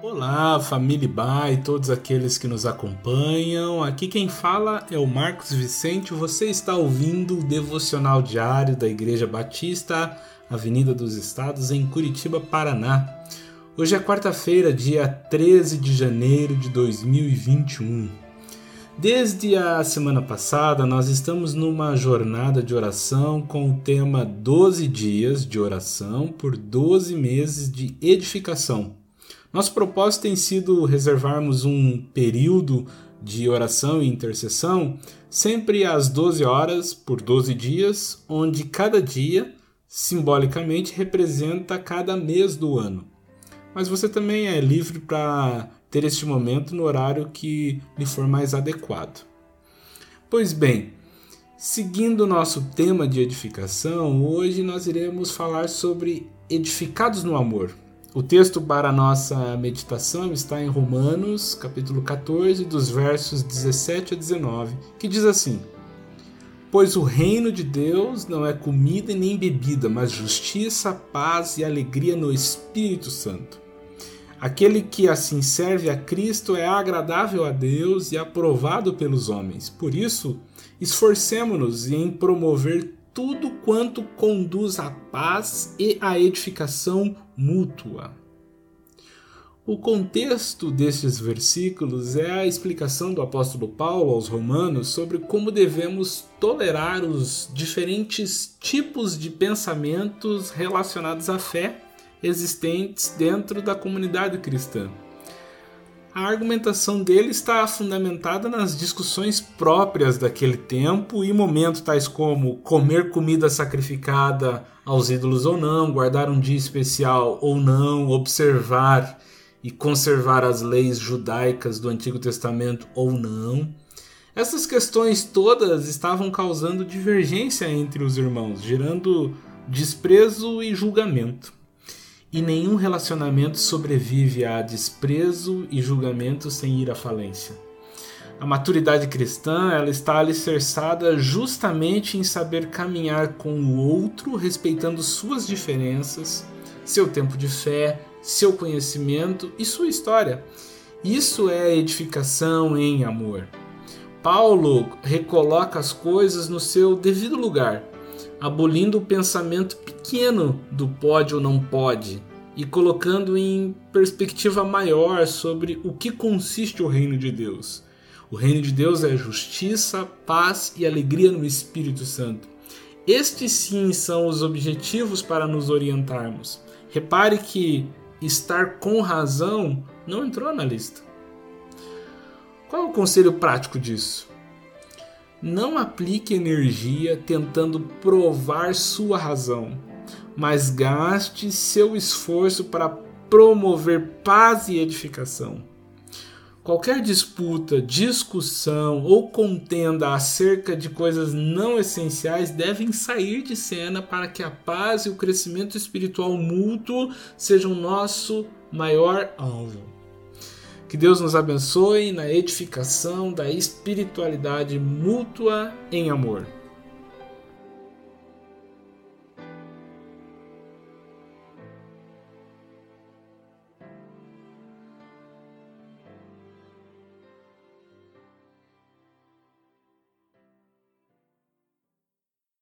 Olá, família Ba e todos aqueles que nos acompanham. Aqui quem fala é o Marcos Vicente. Você está ouvindo o devocional diário da Igreja Batista, Avenida dos Estados, em Curitiba, Paraná. Hoje é quarta-feira, dia 13 de janeiro de 2021. Desde a semana passada, nós estamos numa jornada de oração com o tema 12 dias de oração por 12 meses de edificação. Nosso propósito tem sido reservarmos um período de oração e intercessão sempre às 12 horas por 12 dias, onde cada dia simbolicamente representa cada mês do ano. Mas você também é livre para ter este momento no horário que lhe for mais adequado. Pois bem, seguindo o nosso tema de edificação, hoje nós iremos falar sobre edificados no amor. O texto para a nossa meditação está em Romanos, capítulo 14, dos versos 17 a 19, que diz assim: Pois o reino de Deus não é comida nem bebida, mas justiça, paz e alegria no Espírito Santo. Aquele que assim serve a Cristo é agradável a Deus e aprovado pelos homens. Por isso, esforcemo-nos em promover tudo quanto conduz à paz e à edificação mútua. O contexto destes versículos é a explicação do apóstolo Paulo aos Romanos sobre como devemos tolerar os diferentes tipos de pensamentos relacionados à fé existentes dentro da comunidade cristã a argumentação dele está fundamentada nas discussões próprias daquele tempo e momento, tais como comer comida sacrificada aos ídolos ou não, guardar um dia especial ou não, observar e conservar as leis judaicas do Antigo Testamento ou não. Essas questões todas estavam causando divergência entre os irmãos, gerando desprezo e julgamento e nenhum relacionamento sobrevive a desprezo e julgamento sem ir à falência. A maturidade cristã ela está alicerçada justamente em saber caminhar com o outro, respeitando suas diferenças, seu tempo de fé, seu conhecimento e sua história. Isso é edificação em amor. Paulo recoloca as coisas no seu devido lugar abolindo o pensamento pequeno do pode ou não pode e colocando em perspectiva maior sobre o que consiste o reino de Deus. O reino de Deus é justiça, paz e alegria no Espírito Santo. Estes sim são os objetivos para nos orientarmos. Repare que estar com razão não entrou na lista. Qual é o conselho prático disso? Não aplique energia tentando provar sua razão, mas gaste seu esforço para promover paz e edificação. Qualquer disputa, discussão ou contenda acerca de coisas não essenciais devem sair de cena para que a paz e o crescimento espiritual mútuo sejam nosso maior alvo. Que Deus nos abençoe na edificação da espiritualidade mútua em amor.